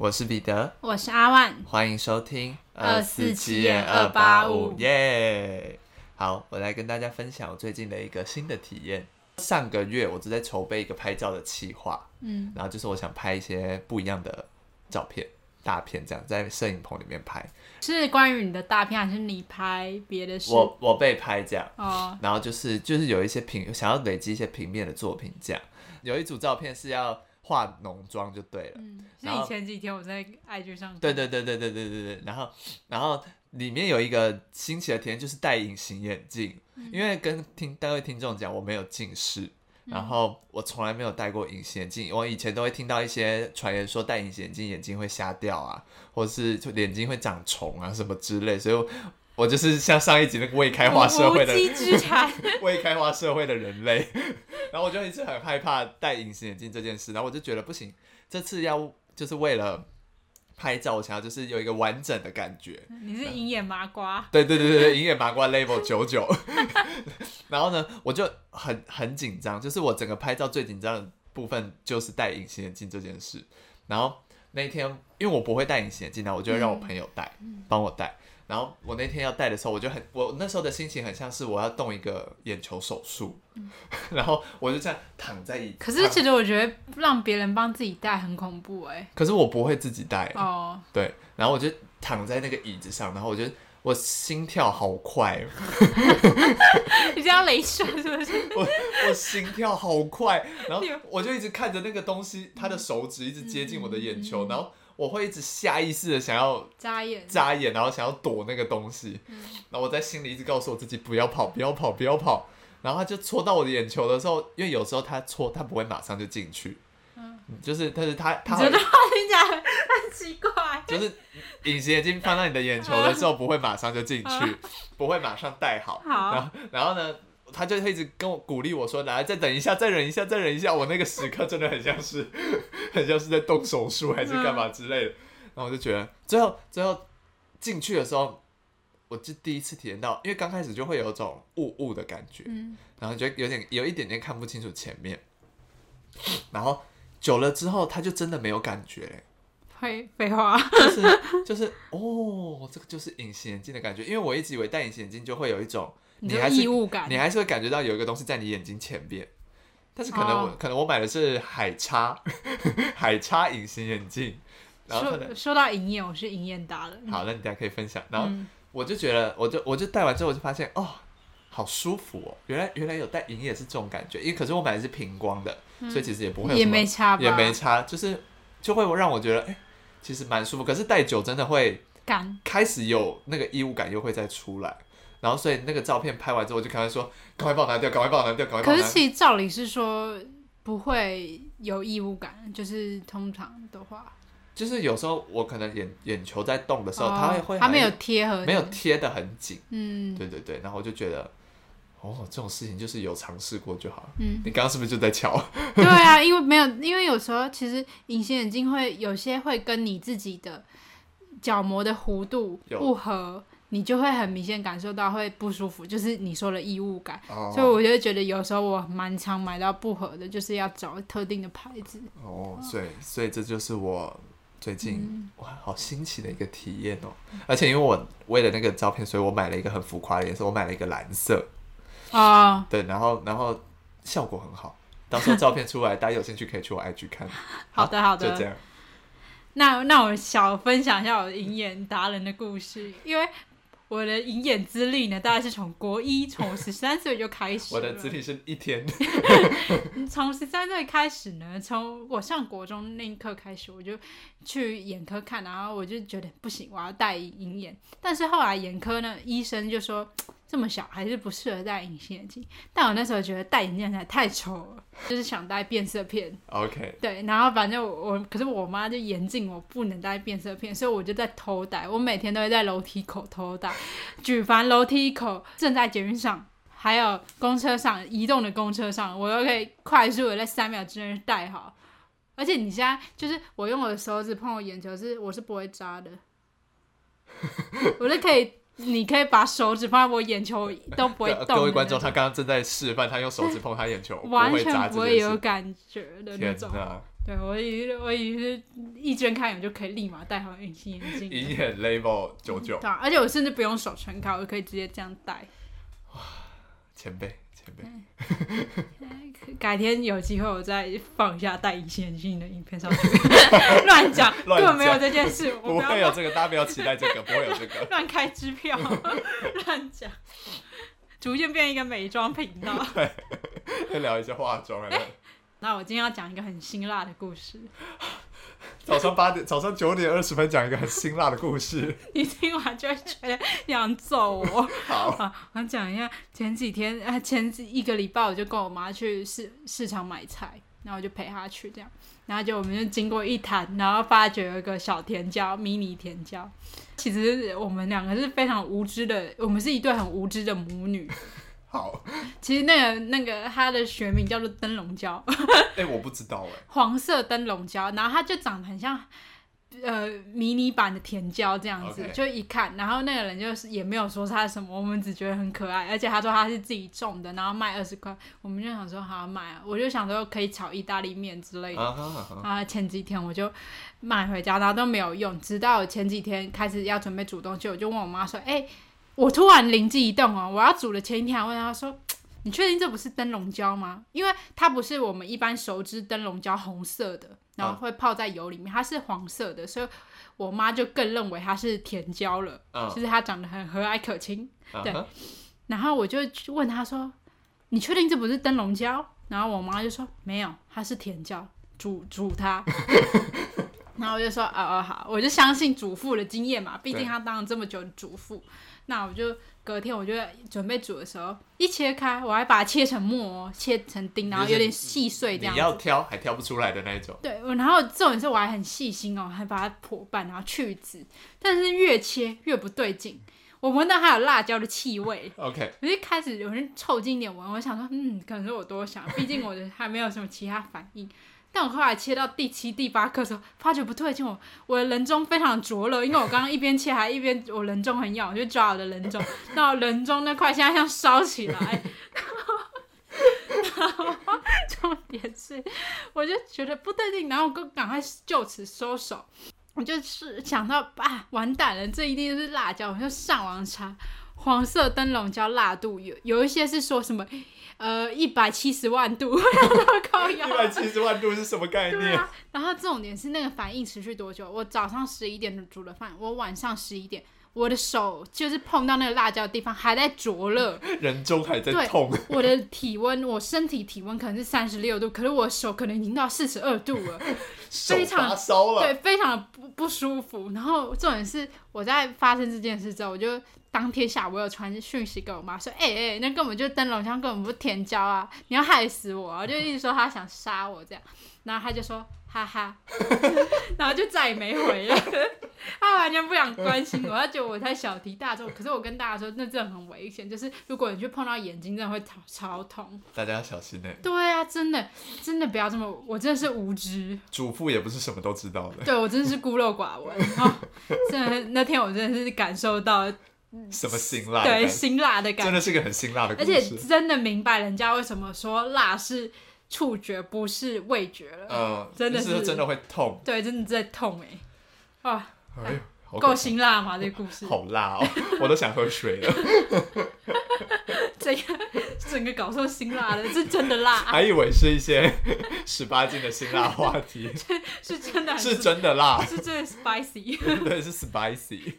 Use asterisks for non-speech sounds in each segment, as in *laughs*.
我是彼得，我是阿万，欢迎收听二四七点二八五，耶！好，我来跟大家分享我最近的一个新的体验。上个月我正在筹备一个拍照的企划，嗯，然后就是我想拍一些不一样的照片，大片这样，在摄影棚里面拍。是关于你的大片，还是你拍别的事？我我被拍这样，哦，然后就是就是有一些平想要累积一些平面的作品这样，有一组照片是要。化浓妆就对了，嗯，是以前几天我在 IG 上，对对对对对对对对，然后然后里面有一个新奇的体验，就是戴隐形眼镜，嗯、因为跟听单位听众讲我没有近视，嗯、然后我从来没有戴过隐形眼镜，我以前都会听到一些传言说戴隐形眼镜眼睛会瞎掉啊，或者是就眼睛会长虫啊什么之类，所以我。我就是像上一集那个未开化社会的未开化社会的人类，然后我就一直很害怕戴隐形眼镜这件事，然后我就觉得不行，这次要就是为了拍照，我想要就是有一个完整的感觉。你是银眼麻瓜？对对对对对，银眼麻瓜 level 九九。*laughs* 然后呢，我就很很紧张，就是我整个拍照最紧张的部分就是戴隐形眼镜这件事。然后那一天，因为我不会戴隐形眼镜，然后我就让我朋友戴，帮、嗯、我戴。然后我那天要戴的时候，我就很，我那时候的心情很像是我要动一个眼球手术，嗯、*laughs* 然后我就这样躺在椅子。可是其实我觉得让别人帮自己戴很恐怖哎。可是我不会自己戴哦。对，然后我就躺在那个椅子上，然后我觉得我心跳好快。*laughs* 你这样雷射是不是？*laughs* 我我心跳好快，然后我就一直看着那个东西，他的手指一直接近我的眼球，嗯、然后。我会一直下意识的想要眨眼，眨眼，然后想要躲那个东西，嗯、然后我在心里一直告诉我自己不要跑，不要跑，不要跑。然后他就戳到我的眼球的时候，因为有时候他戳，他不会马上就进去，嗯，就是，但是他他觉得听起来很奇怪，就是隐形眼镜放到你的眼球的时候不会马上就进去，嗯、不会马上戴好，好，然后然后呢？他就一直跟我鼓励我说：“来，再等一下，再忍一下，再忍一下。”我那个时刻真的很像是，*laughs* 很像是在动手术还是干嘛之类的。然后我就觉得，最后最后进去的时候，我就第一次体验到，因为刚开始就会有种雾雾的感觉，然后觉得有点有一点点看不清楚前面。*coughs* 然后久了之后，他就真的没有感觉。废废话，就是就是哦，这个就是隐形眼镜的感觉。因为我一直以为戴隐形眼镜就会有一种。你还是你还是会感觉到有一个东西在你眼睛前边，但是可能我、哦、可能我买的是海叉 *laughs* 海叉隐形眼镜，然后说说到隐眼，我是隐眼达的。好，那你大家可以分享。然后我就觉得，我就我就戴完之后，我就发现哦，好舒服哦！原来原来有戴隐眼是这种感觉，因为可是我买的是平光的，嗯、所以其实也不会也没差吧，也没差，就是就会让我觉得哎、欸，其实蛮舒服。可是戴久真的会干，开始有那个异物感又会再出来。然后，所以那个照片拍完之后，我就赶快说：“赶快帮我拿掉，赶快帮我拿掉，赶快帮我拿掉。”可是其实照理是说不会有异物感，就是通常的话，就是有时候我可能眼眼球在动的时候，哦、它会会它没有贴合，没有贴的很紧。嗯，对对对。然后我就觉得，哦，这种事情就是有尝试过就好。嗯，你刚刚是不是就在瞧？对啊，因为没有，因为有时候其实隐形眼镜会有些会跟你自己的角膜的弧度不合。你就会很明显感受到会不舒服，就是你说的异物感，oh. 所以我就觉得有时候我蛮常买到不合的，就是要找特定的牌子。哦、oh，所以所以这就是我最近、嗯、哇好新奇的一个体验哦，而且因为我为了那个照片，所以我买了一个很浮夸的颜色，我买了一个蓝色。啊，oh. 对，然后然后效果很好，到时候照片出来，大家有兴趣可以去我 IG 看。*laughs* 好，的，好的，就这样。那那我小分享一下我的隐眼达人的故事，因为。我的隐眼资历呢，大概是从国一，从我十三岁就开始。我的资历是一天。*laughs* 从十三岁开始呢，从我上国中那一刻开始，我就去眼科看，然后我就觉得不行，我要戴隐眼。但是后来眼科呢，医生就说。这么小还是不适合戴隐形眼镜，但我那时候觉得戴眼镜太丑了，就是想戴变色片。OK。对，然后反正我，我可是我妈就严禁我不能戴变色片，所以我就在偷戴。我每天都会在楼梯口偷戴，举凡楼梯口、正在捷运上，还有公车上、移动的公车上，我都可以快速的在三秒之内戴好。而且你现在就是我用我的手指碰我眼球是我是不会扎的，*laughs* 我就可以。你可以把手指放在我眼球都不会动。各位观众，他刚刚正在示范，他用手指碰他眼球，完全不会有感觉的那种。对，我以我以是一睁开眼就可以立马戴好隐形眼镜，隐眼 level 九九。对，而且我甚至不用手撑开，我可以直接这样戴。哇，前辈前辈。*laughs* 改天有机会我再放一下戴隐形眼镜的影片上去，*laughs* 乱讲讲，根本没有这件事，不会有这个，大家不要期待这个，不会有这个，*laughs* 乱开支票，*laughs* 乱讲，逐渐变一个美妆频道，对，再聊一些化妆，欸，那我今天要讲一个很辛辣的故事。早上八点，早上九点二十分讲一个很辛辣的故事，*laughs* 你听完就会觉得想揍我。好，好，我讲一下前几天啊，前几一个礼拜我就跟我妈去市市场买菜，然后我就陪她去这样，然后就我们就经过一摊，然后发觉有一个小甜椒，迷你甜椒。其实我们两个是非常无知的，我们是一对很无知的母女。好，其实那个那个它的学名叫做灯笼椒，哎、欸，我不知道哎，黄色灯笼椒，然后它就长得很像，呃，迷你版的甜椒这样子.就一看，然后那个人就是也没有说它是什么，我们只觉得很可爱，而且他说他是自己种的，然后卖二十块，我们就想说好买啊，我就想说可以炒意大利面之类的，uh. 然后前几天我就买回家，然后都没有用，直到前几天开始要准备煮东西，我就问我妈说，哎、欸。我突然灵机一动哦，我要煮的前一天还问他说：“ *tsk* 你确定这不是灯笼椒吗？因为它不是我们一般熟知灯笼椒红色的，然后会泡在油里面，它是黄色的，所以我妈就更认为它是甜椒了。嗯，就是它长得很和蔼可亲。对，然后我就问他说：‘你确定这不是灯笼椒？’然后我妈就说：‘没有，它是甜椒，煮煮它。*laughs* ’然后我就说：‘哦哦好，我就相信主妇的经验嘛，毕竟她当了这么久的主妇。’那我就隔天，我就准备煮的时候，一切开，我还把它切成末，切成丁，然后有点细碎这样。你要挑还挑不出来的那一种。对，然后这种是我还很细心哦，还把它破半，然后去籽。但是越切越不对劲，我闻到还有辣椒的气味。*laughs* OK。我一开始有人凑近一点闻，我想说，嗯，可能是我多想，毕竟我的还没有什么其他反应。但我后来切到第七、第八颗的时候，发觉不对劲，我我的人中非常灼热，因为我刚刚一边切还一边我人中很痒，我就抓我的人中，那我人中那块现在像烧起来，*laughs* 然后重点是，我就觉得不对劲，然后我赶快就此收手，我就是想到啊，完蛋了，这一定是辣椒，我就上网查黄色灯笼椒辣度有有一些是说什么。呃，一百七十万度，*laughs* 一百七十万度是什么概念？啊、然后重点是那个反应持续多久？我早上十一点煮了饭，我晚上十一点，我的手就是碰到那个辣椒的地方还在灼热，*laughs* 人中还在痛。我的体温，我身体体温可能是三十六度，可是我手可能已经到四十二度了，*laughs* 非常烧了，对，非常的不不舒服。然后重点是我在发生这件事之后，我就。当天下午我有传讯息给我妈说，哎、欸、哎、欸，那根本就灯笼椒，根本不是甜椒啊！你要害死我，啊就一直说他想杀我这样，然后他就说哈哈，*laughs* 然后就再也没回了，*laughs* 他完全不想关心我，他觉得我太小题大做。可是我跟大家说，那真的很危险，就是如果你去碰到眼睛，真的会超超痛，大家要小心呢、欸。对啊，真的真的不要这么，我真的是无知。主妇也不是什么都知道的。对，我真的是孤陋寡闻。哦，真的那天我真的是感受到。什么辛辣？对，辛辣的感觉，真的是个很辛辣的故事。而且真的明白人家为什么说辣是触觉，不是味觉了。嗯，真的是真的会痛。对，真的在痛哎！啊，哎呦，够辛辣吗？这个故事好辣哦，*laughs* 我都想喝水了。整个整个搞错辛辣的，是真的辣。*laughs* 还以为是一些 *laughs* 十八禁的辛辣话题，是真的，是真的辣，是真的 spicy。对，是 spicy。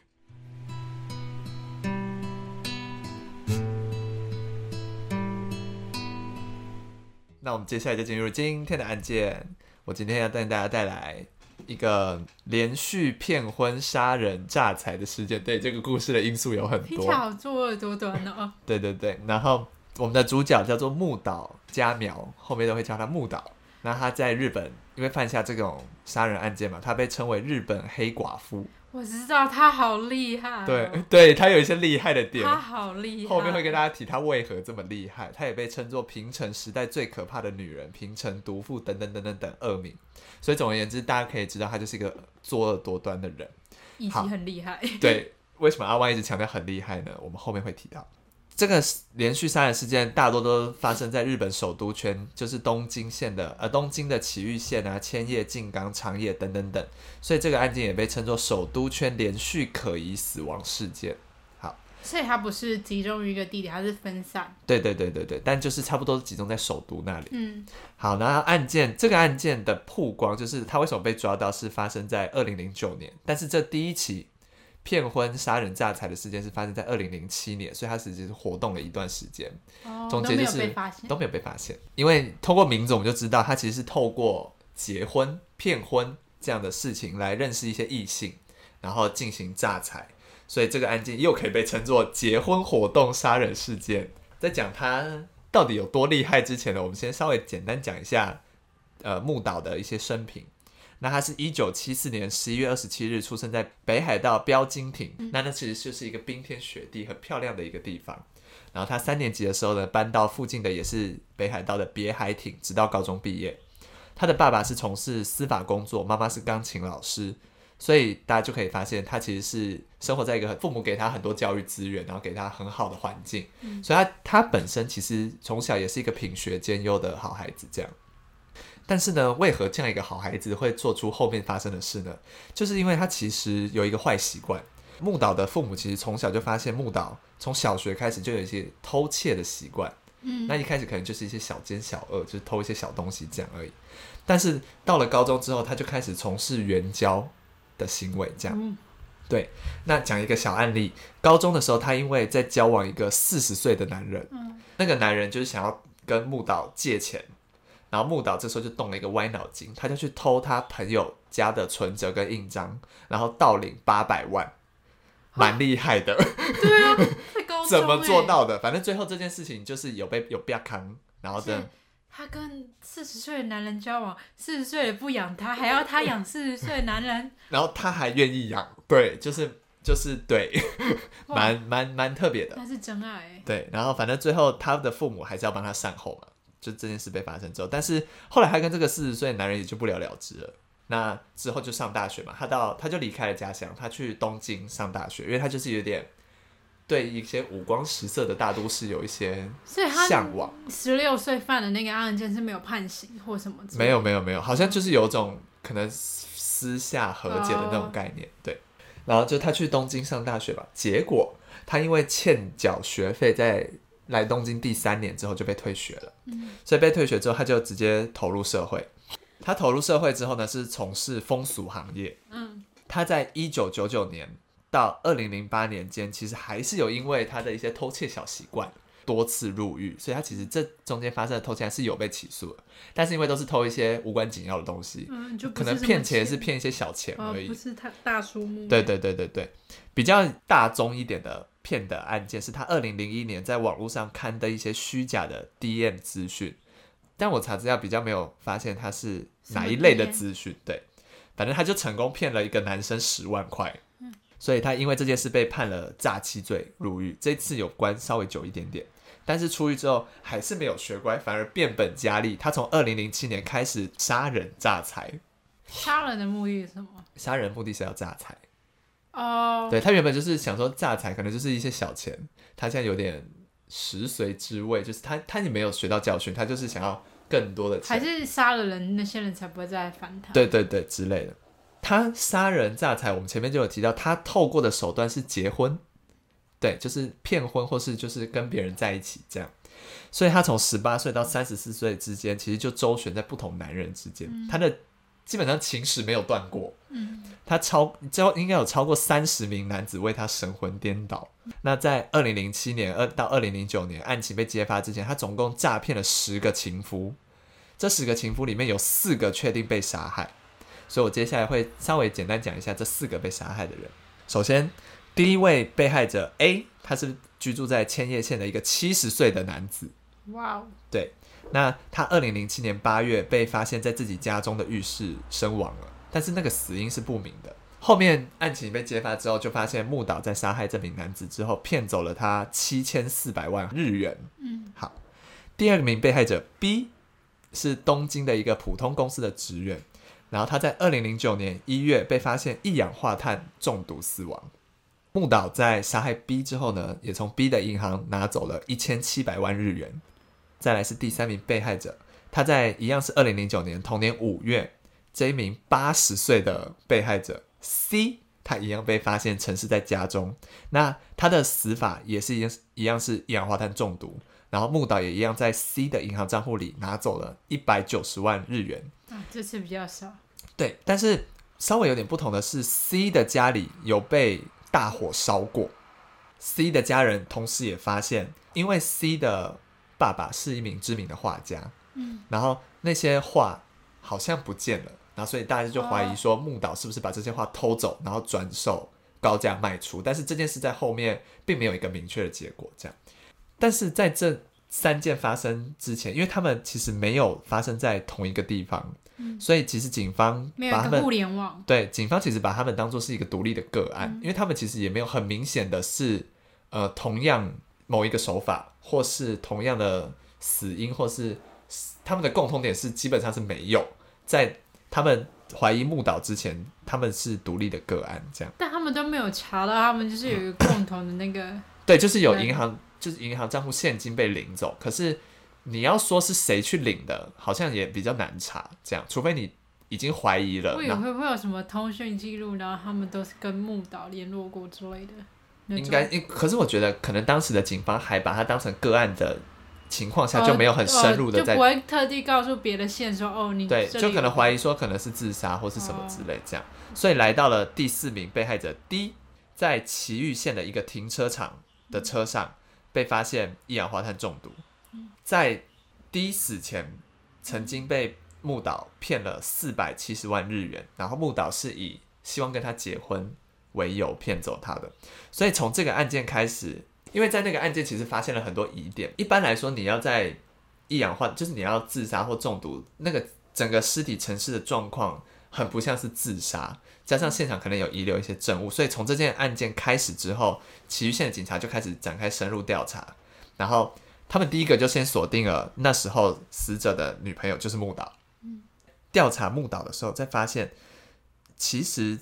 那我们接下来就进入今天的案件。我今天要带大家带来一个连续骗婚、杀人、诈财的事件。对，这个故事的因素有很多，听起来好作恶多端哦。对对对，然后我们的主角叫做木岛佳苗，后面都会叫他木岛。那他在日本因为犯下这种杀人案件嘛，他被称为日本黑寡妇。我知道他好厉害，哦，对，*laughs* 对他有一些厉害的点，他好厉害。后面会跟大家提他为何这么厉害。他也被称作平成时代最可怕的女人、平成毒妇等等等等等恶名。所以总而言之，大家可以知道他就是一个作恶多端的人，以及很厉害。*laughs* 对，为什么阿万一直强调很厉害呢？我们后面会提到。这个连续杀人事件大多都发生在日本首都圈，就是东京县的呃东京的埼玉县啊、千叶、静冈、长野等等等，所以这个案件也被称作首都圈连续可疑死亡事件。好，所以它不是集中于一个地点，它是分散。对对对对对，但就是差不多集中在首都那里。嗯，好，那案件这个案件的曝光，就是他为什么被抓到，是发生在二零零九年，但是这第一起。骗婚、杀人、诈财的事件是发生在二零零七年，所以他实际是活动了一段时间。哦，总结就是都没有被发现，都没有被发现。因为通过名字我们就知道，他其实是透过结婚、骗婚这样的事情来认识一些异性，然后进行诈财，所以这个案件又可以被称作结婚活动杀人事件。在讲他到底有多厉害之前呢，我们先稍微简单讲一下，呃，木岛的一些生平。那他是一九七四年十一月二十七日出生在北海道标津町，嗯、那那其实就是一个冰天雪地、很漂亮的一个地方。然后他三年级的时候呢，搬到附近的也是北海道的别海町，直到高中毕业。他的爸爸是从事司法工作，妈妈是钢琴老师，所以大家就可以发现，他其实是生活在一个父母给他很多教育资源，然后给他很好的环境，嗯、所以他他本身其实从小也是一个品学兼优的好孩子，这样。但是呢，为何这样一个好孩子会做出后面发生的事呢？就是因为他其实有一个坏习惯。木岛的父母其实从小就发现木岛从小学开始就有一些偷窃的习惯。嗯，那一开始可能就是一些小奸小恶，就是偷一些小东西这样而已。但是到了高中之后，他就开始从事援交的行为，这样。嗯，对。那讲一个小案例，高中的时候，他因为在交往一个四十岁的男人，嗯，那个男人就是想要跟木岛借钱。然后木岛这时候就动了一个歪脑筋，他就去偷他朋友家的存折跟印章，然后盗领八百万，蛮厉害的。*laughs* 对啊，太高 *laughs* 怎么做到的？反正最后这件事情就是有被有被扛，然后的他跟四十岁的男人交往，四十岁也不养他，还要他养四十岁的男人，*laughs* 然后他还愿意养，对，就是就是对，蛮蛮蛮特别的。那是真爱。对，然后反正最后他的父母还是要帮他善后嘛。就这件事被发生之后，但是后来他跟这个四十岁的男人也就不了了之了。那之后就上大学嘛，他到他就离开了家乡，他去东京上大学，因为他就是有点对一些五光十色的大都市有一些向往。十六岁犯的那个案件是没有判刑或什么？没有没有没有，好像就是有种可能私下和解的那种概念。Oh. 对，然后就他去东京上大学吧，结果他因为欠缴学费在。来东京第三年之后就被退学了，嗯、所以被退学之后他就直接投入社会。他投入社会之后呢，是从事风俗行业。嗯，他在一九九九年到二零零八年间，其实还是有因为他的一些偷窃小习惯多次入狱，所以他其实这中间发生的偷窃还是有被起诉的。但是因为都是偷一些无关紧要的东西，嗯，就可能骗钱是骗一些小钱而已，哦、不是他大数目。对对对对对，比较大宗一点的。骗的案件是他二零零一年在网络上刊的一些虚假的 DM 资讯，但我查资料比较没有发现他是哪一类的资讯。对，反正他就成功骗了一个男生十万块，嗯，所以他因为这件事被判了诈欺罪入狱。这次有关稍微久一点点，但是出狱之后还是没有学乖，反而变本加厉。他从二零零七年开始杀人诈财。杀人的目的是什么？杀人目的是要诈财。哦，对，他原本就是想说诈财，可能就是一些小钱，他现在有点食髓知味，就是他他也没有学到教训，他就是想要更多的钱，还是杀了人那些人才不会再来烦他。对对对，之类的。他杀人诈财，我们前面就有提到，他透过的手段是结婚，对，就是骗婚或是就是跟别人在一起这样，所以他从十八岁到三十四岁之间，其实就周旋在不同男人之间，嗯、他的。基本上情史没有断过，嗯，他超交应该有超过三十名男子为他神魂颠倒。那在二零零七年二到二零零九年案情被揭发之前，他总共诈骗了十个情夫，这十个情夫里面有四个确定被杀害，所以我接下来会稍微简单讲一下这四个被杀害的人。首先，第一位被害者 A，他是居住在千叶县的一个七十岁的男子。哇哦，对。那他二零零七年八月被发现在自己家中的浴室身亡了，但是那个死因是不明的。后面案情被揭发之后，就发现木岛在杀害这名男子之后，骗走了他七千四百万日元。嗯，好。第二名被害者 B 是东京的一个普通公司的职员，然后他在二零零九年一月被发现一氧化碳中毒死亡。木岛在杀害 B 之后呢，也从 B 的银行拿走了一千七百万日元。再来是第三名被害者，他在一样是二零零九年同年五月，这一名八十岁的被害者 C，他一样被发现沉尸在家中。那他的死法也是一样，一样是一氧化碳中毒。然后木岛也一样在 C 的银行账户里拿走了一百九十万日元。啊，这次比较少。对，但是稍微有点不同的是，C 的家里有被大火烧过。C 的家人同时也发现，因为 C 的爸爸是一名知名的画家，嗯，然后那些画好像不见了，然后所以大家就怀疑说木岛是不是把这些画偷走，然后转手高价卖出。但是这件事在后面并没有一个明确的结果，这样。但是在这三件发生之前，因为他们其实没有发生在同一个地方，嗯、所以其实警方把他们没有互联网。对，警方其实把他们当做是一个独立的个案，嗯、因为他们其实也没有很明显的是，呃，同样某一个手法，或是同样的死因，或是他们的共同点是基本上是没有在他们怀疑木岛之前，他们是独立的个案这样。但他们都没有查到，他们就是有一个共同的那个。*coughs* 对，就是有银行。就是银行账户现金被领走，可是你要说是谁去领的，好像也比较难查。这样，除非你已经怀疑了。会有会不会有什么通讯记录，然后他们都是跟木岛联络过之类的？应该，可是我觉得可能当时的警方还把它当成个案的情况下，就没有很深入的在，哦哦、就不会特地告诉别的线说哦，你对，就可能怀疑说可能是自杀或是什么之类这样。哦、所以来到了第四名被害者 D，在埼玉县的一个停车场的车上。嗯被发现一氧化碳中毒，在 D 死前曾经被木岛骗了四百七十万日元，然后木岛是以希望跟他结婚为由骗走他的。所以从这个案件开始，因为在那个案件其实发现了很多疑点。一般来说，你要在一氧化，就是你要自杀或中毒，那个整个尸体陈尸的状况很不像是自杀。加上现场可能有遗留一些证物，所以从这件案件开始之后，埼玉县的警察就开始展开深入调查。然后他们第一个就先锁定了那时候死者的女朋友，就是木岛。调查木岛的时候，才发现其实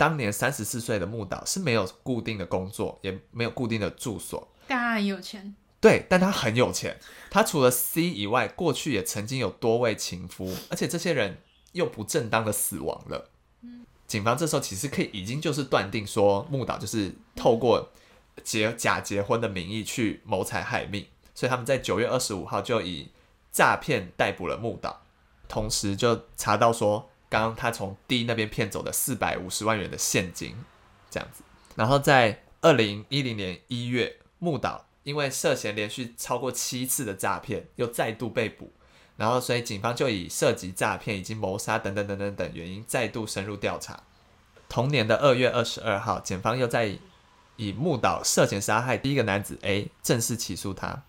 当年三十四岁的木岛是没有固定的工作，也没有固定的住所。但他很有钱。对，但他很有钱。他除了 C 以外，过去也曾经有多位情夫，而且这些人又不正当的死亡了。警方这时候其实可以已经就是断定说木岛就是透过结假结婚的名义去谋财害命，所以他们在九月二十五号就以诈骗逮捕了木岛，同时就查到说刚刚他从 D 那边骗走的四百五十万元的现金这样子，然后在二零一零年一月，木岛因为涉嫌连续超过七次的诈骗，又再度被捕。然后，所以警方就以涉及诈骗以及谋杀等等等等等原因，再度深入调查。同年的二月二十二号，检方又在以木岛涉嫌杀害第一个男子 A 正式起诉他，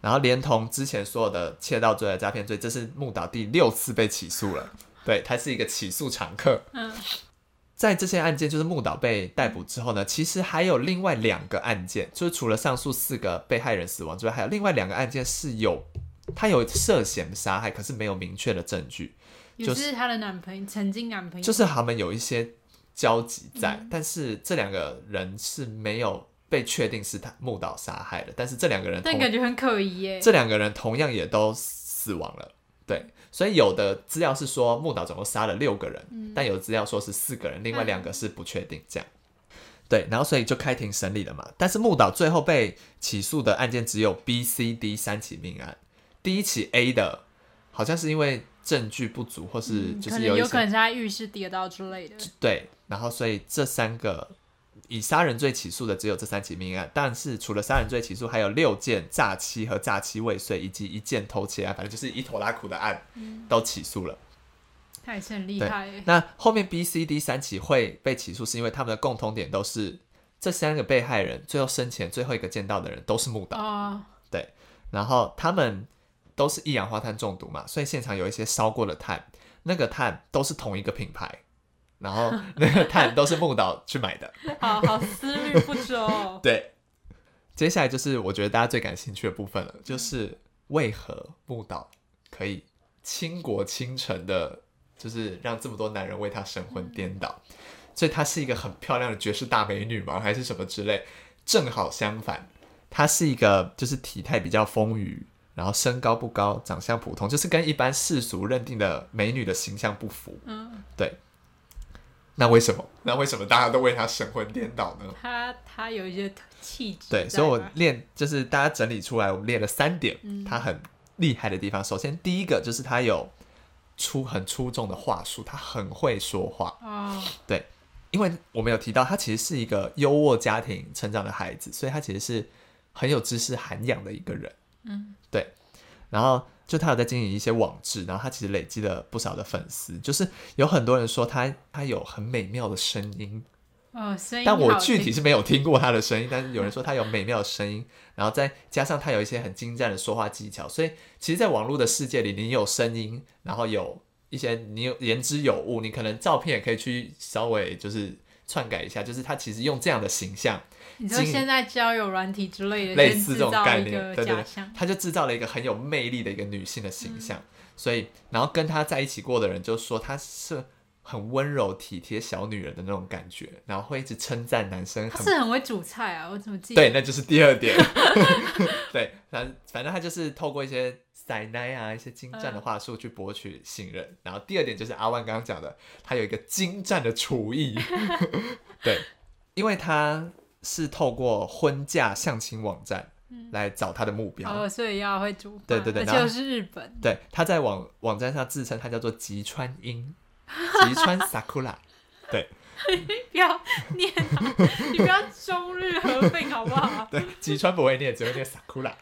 然后连同之前所有的窃盗罪和诈骗罪，这是木岛第六次被起诉了。对，他是一个起诉常客。嗯，在这些案件就是木岛被逮捕之后呢，其实还有另外两个案件，就是除了上述四个被害人死亡之外，还有另外两个案件是有。他有涉嫌杀害，可是没有明确的证据。就是她的男朋友，曾经男朋友，就是他们有一些交集在，嗯、但是这两个人是没有被确定是他木岛杀害的。但是这两个人，但感觉很可疑耶。这两个人同样也都死亡了，对。所以有的资料是说木岛总共杀了六个人，嗯、但有的资料说是四个人，另外两个是不确定。这样，对。然后所以就开庭审理了嘛。但是木岛最后被起诉的案件只有 B、C、D 三起命案。第一起 A 的，好像是因为证据不足，或是就是有、嗯、可能有可能是他浴室跌倒之类的。对，然后所以这三个以杀人罪起诉的只有这三起命案，但是除了杀人罪起诉，还有六件诈欺和诈欺未遂，以及一件偷窃案，反正就是一拖拉苦的案、嗯、都起诉了。他也是很厉害。那后面 B、C、D 三起会被起诉，是因为他们的共同点都是这三个被害人最后生前最后一个见到的人都是木岛。哦、对，然后他们。都是一氧化碳中毒嘛，所以现场有一些烧过的碳，那个碳都是同一个品牌，然后那个碳都是木岛去买的，*laughs* 好好思虑不周。对，接下来就是我觉得大家最感兴趣的部分了，就是为何木岛可以倾国倾城的，就是让这么多男人为她神魂颠倒。所以她是一个很漂亮的绝世大美女吗？还是什么之类？正好相反，她是一个就是体态比较丰腴，然后身高不高，长相普通，就是跟一般世俗认定的美女的形象不符。嗯，对。那为什么？那为什么大家都为他神魂颠倒呢？他他有一些气质。对，所以我练就是大家整理出来，我们练了三点，他很厉害的地方。首先，第一个就是他有出很出众的话术，他很会说话。哦，对，因为我们有提到，他其实是一个优渥家庭成长的孩子，所以他其实是很有知识涵养的一个人。嗯，对，然后。就他有在经营一些网志，然后他其实累积了不少的粉丝。就是有很多人说他他有很美妙的声音，哦，声音。但我具体是没有听过他的声音，但是有人说他有美妙的声音，然后再加上他有一些很精湛的说话技巧，所以其实，在网络的世界里，你有声音，然后有一些你有言之有物，你可能照片也可以去稍微就是篡改一下，就是他其实用这样的形象。你说现在交友软体之类的，类似这种概念，对对对，他就制造了一个很有魅力的一个女性的形象，嗯、所以然后跟他在一起过的人就说她是很温柔体贴小女人的那种感觉，然后会一直称赞男生很，他是很会煮菜啊，我怎么记得？对，那就是第二点，*laughs* 对，反反正他就是透过一些塞奶啊，一些精湛的话术去博取信任，嗯、然后第二点就是阿万刚刚讲的，他有一个精湛的厨艺，*laughs* *laughs* 对，因为他。是透过婚嫁相亲网站来找他的目标，哦，所以要会煮饭，对对对，就是日本，对，他在网网站上自称他叫做吉川英，*laughs* 吉川 Sakura，对，不要念，你不要中日合并好不好？对，吉川不会念，只会念 Sakura，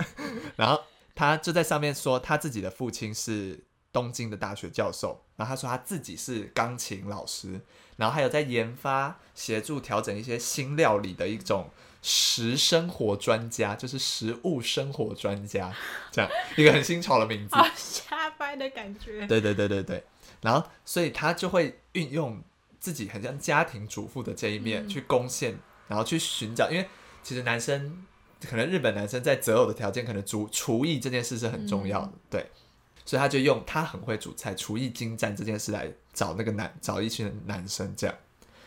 然后他就在上面说他自己的父亲是东京的大学教授，然后他说他自己是钢琴老师。然后还有在研发、协助调整一些新料理的一种食生活专家，就是食物生活专家，这样一个很新潮的名字。*laughs* 好瞎掰的感觉。对对对对对。然后，所以他就会运用自己很像家庭主妇的这一面去攻陷，嗯、然后去寻找，因为其实男生可能日本男生在择偶的条件，可能厨厨艺这件事是很重要的，嗯、对。所以他就用他很会煮菜、厨艺精湛这件事来找那个男，找一群男生这样，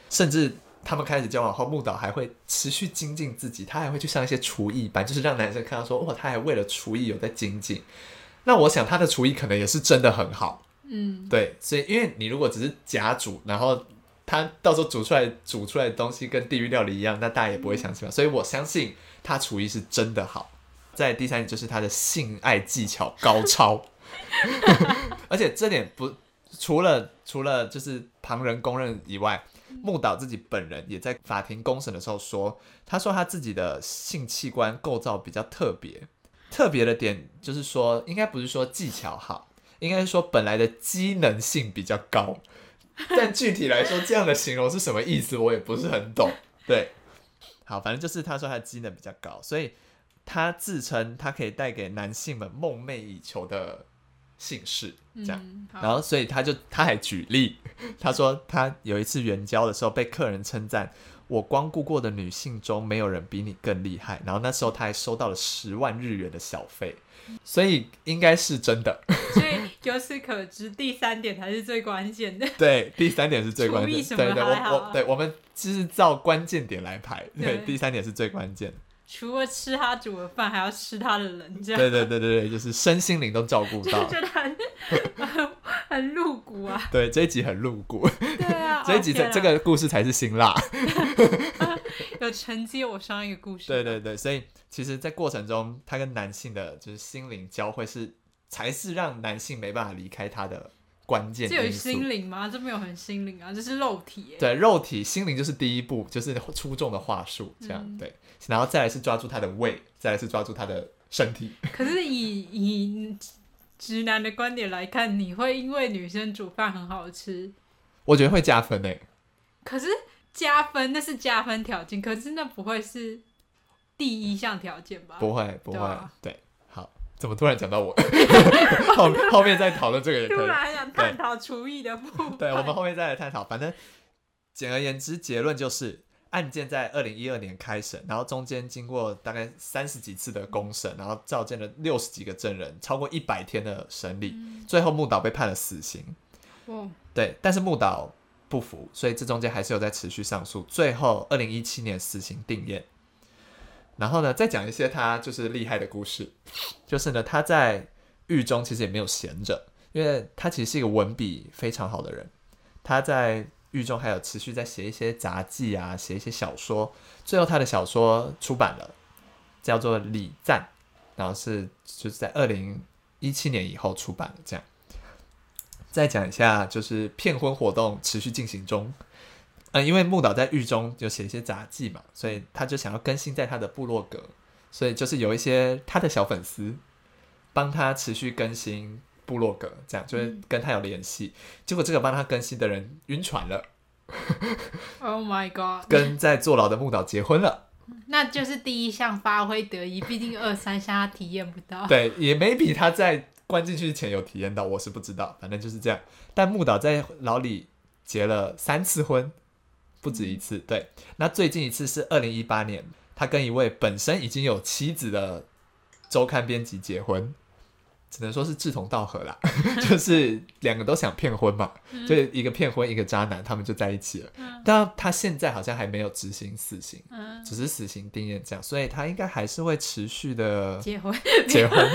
甚至他们开始交往后，木岛还会持续精进自己，他还会去上一些厨艺班，就是让男生看到说，哇，他还为了厨艺有在精进。那我想他的厨艺可能也是真的很好，嗯，对，所以因为你如果只是假煮，然后他到时候煮出来煮出来的东西跟地狱料理一样，那大家也不会相信嘛。所以我相信他厨艺是真的好。在第三点就是他的性爱技巧高超。*laughs* 而且这点不除了除了就是旁人公认以外，木岛自己本人也在法庭公审的时候说，他说他自己的性器官构造比较特别，特别的点就是说，应该不是说技巧好，应该是说本来的机能性比较高。但具体来说，这样的形容是什么意思，我也不是很懂。对，好，反正就是他说他的机能比较高，所以他自称他可以带给男性们梦寐以求的。姓氏这样，嗯、然后所以他就他还举例，他说他有一次援交的时候被客人称赞，我光顾过的女性中没有人比你更厉害。然后那时候他还收到了十万日元的小费，所以应该是真的。*laughs* 所以由此可知，第三点才是最关键的。对，第三点是最关键的。对对，我我对我们就是照关键点来排。对，对第三点是最关键。除了吃他煮的饭，还要吃他的人，这样。对对对对对，就是身心灵都照顾到。*laughs* 我觉得很很很露骨啊。*laughs* 对，这一集很露骨。对啊。*laughs* 这一集这这个故事才是辛辣。有承接我上一个故事。对对对，所以其实，在过程中，他跟男性的就是心灵交汇，是才是让男性没办法离开他的关键。这有心灵吗？这没有很心灵啊，这是肉体。对，肉体心灵就是第一步，就是出众的话术，这样、嗯、对。然后再来是抓住他的胃，再来是抓住他的身体。*laughs* 可是以以直男的观点来看，你会因为女生煮饭很好吃，我觉得会加分诶。可是加分那是加分条件，可是那不会是第一项条件吧？不会不会，对，啊、对。好，怎么突然讲到我？*laughs* 后后面再讨论这个也可以。突然想探讨厨艺的部分。对，我们后面再来探讨。反正简而言之，结论就是。案件在二零一二年开审，然后中间经过大概三十几次的公审，然后召见了六十几个证人，超过一百天的审理，嗯、最后木岛被判了死刑。哦、对，但是木岛不服，所以这中间还是有在持续上诉。最后，二零一七年死刑定谳。然后呢，再讲一些他就是厉害的故事，就是呢，他在狱中其实也没有闲着，因为他其实是一个文笔非常好的人。他在狱中还有持续在写一些杂记啊，写一些小说。最后，他的小说出版了，叫做《礼赞》，然后是就是在二零一七年以后出版的。这样，再讲一下，就是骗婚活动持续进行中。嗯，因为木岛在狱中有写一些杂记嘛，所以他就想要更新在他的部落格，所以就是有一些他的小粉丝帮他持续更新部落格，这样就是跟他有联系。结果这个帮他更新的人晕船了，*laughs* Oh my god！跟在坐牢的木岛结婚了，那就是第一项发挥得宜，毕竟二三项他体验不到。对，也没比他在关进去前有体验到，我是不知道，反正就是这样。但木岛在牢里结了三次婚。不止一次，对。那最近一次是二零一八年，他跟一位本身已经有妻子的周刊编辑结婚，只能说是志同道合啦，*laughs* 就是两个都想骗婚嘛，就一个骗婚，一个渣男，他们就在一起了。但他现在好像还没有执行死刑，只是死刑定谳这样，所以他应该还是会持续的结婚，结婚。*laughs*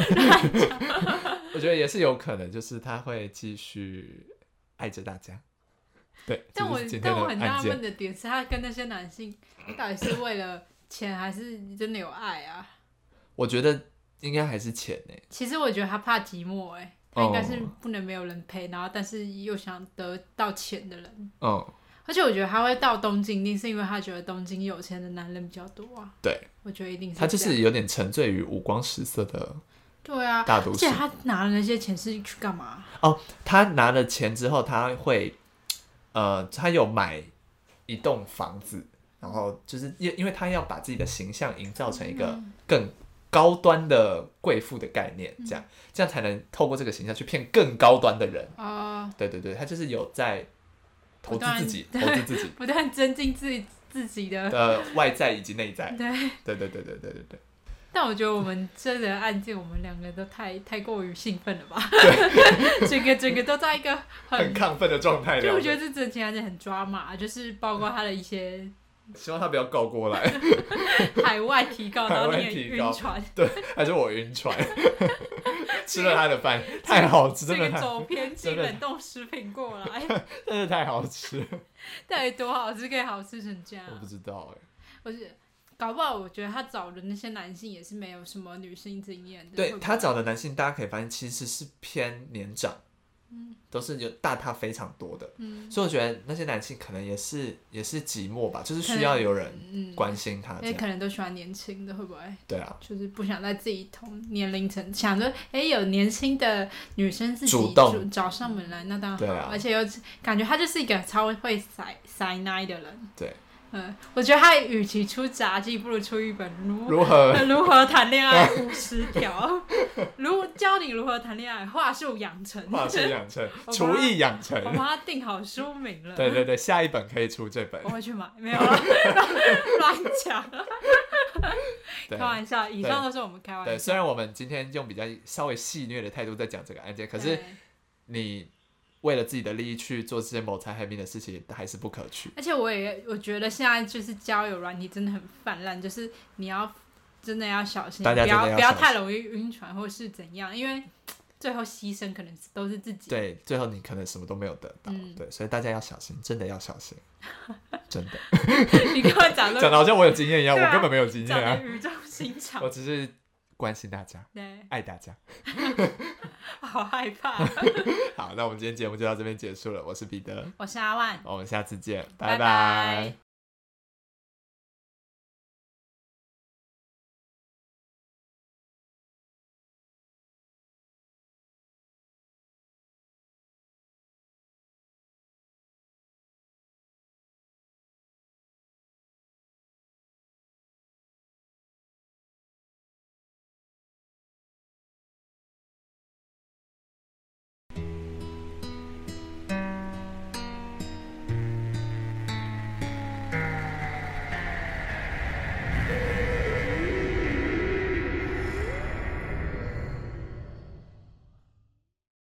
*laughs* 我觉得也是有可能，就是他会继续爱着大家。对，*laughs* 但我但我很纳闷的点是，他跟那些男性到底是为了钱，还是真的有爱啊？我觉得应该还是钱呢。其实我觉得他怕寂寞，哎，他应该是不能没有人陪，然后但是又想得到钱的人。嗯，而且我觉得他会到东京，一定是因为他觉得东京有钱的男人比较多啊。对，我觉得一定是。他就是有点沉醉于五光十色的。对啊，大都市。而且他拿了那些钱是去干嘛？哦，他拿了钱之后，他会。呃他有买一栋房子然后就是因因为他要把自己的形象营造成一个更高端的贵妇的概念这样这样才能透过这个形象去骗更高端的人。对对对他就是有在投资自己投资自己。*laughs* 不断增进自己自己的呃外在以及内在。对对对对对对对。但我觉得我们这个案件，我们两个都太太过于兴奋了吧？对，*laughs* 整个整个都在一个很，很亢奋的状态。就我觉得这整件案件很抓马，就是包括他的一些，希望他不要告过来。*laughs* 海外提告，然后你也晕船，对，还是我晕船。*laughs* 吃了他的饭，太好吃，真的。走偏寄冷冻食品过来，真的太好吃。到底多好吃，可以好吃成这样？我不知道哎。我是。搞不好，我觉得他找的那些男性也是没有什么女性经验的。对，他找的男性，大家可以发现其实是偏年长，嗯，都是有大他非常多的，嗯，所以我觉得那些男性可能也是也是寂寞吧，就是需要有人关心他，也可能都喜欢年轻的，会不会？对啊，就是不想在自己同年龄层，想着哎有年轻的女生自己主动。找上门来，那当然好，而且又感觉他就是一个超会塞塞奶的人，对。嗯，*laughs* 我觉得他与其出杂技，不如出一本如如何 *laughs* 如何谈恋爱五十条，*laughs* 如教你如何谈恋爱，话术养成，话术养成，厨艺养成，我帮他定好书名了。对对对，下一本可以出这本。我会去买，没有了，乱讲。开玩笑，以上都是我们开玩笑。对，虽然我们今天用比较稍微戏谑的态度在讲这个案件，可是你。为了自己的利益去做这些谋财害命的事情，还是不可取。而且我也我觉得现在就是交友软体真的很泛滥，就是你要真的要小心，不要不要太容易晕船或是怎样，因为最后牺牲可能都是自己。对，最后你可能什么都没有得到。嗯、对，所以大家要小心，真的要小心，*laughs* 真的。*laughs* 你跟我讲的 *laughs* 讲的好像我有经验一样，啊、我根本没有经验啊。语重心长，我只是关心大家，对，爱大家。*laughs* 好害怕。*laughs* 好，那我们今天节目就到这边结束了。我是彼得，我是阿万，我们下次见，拜拜。拜拜。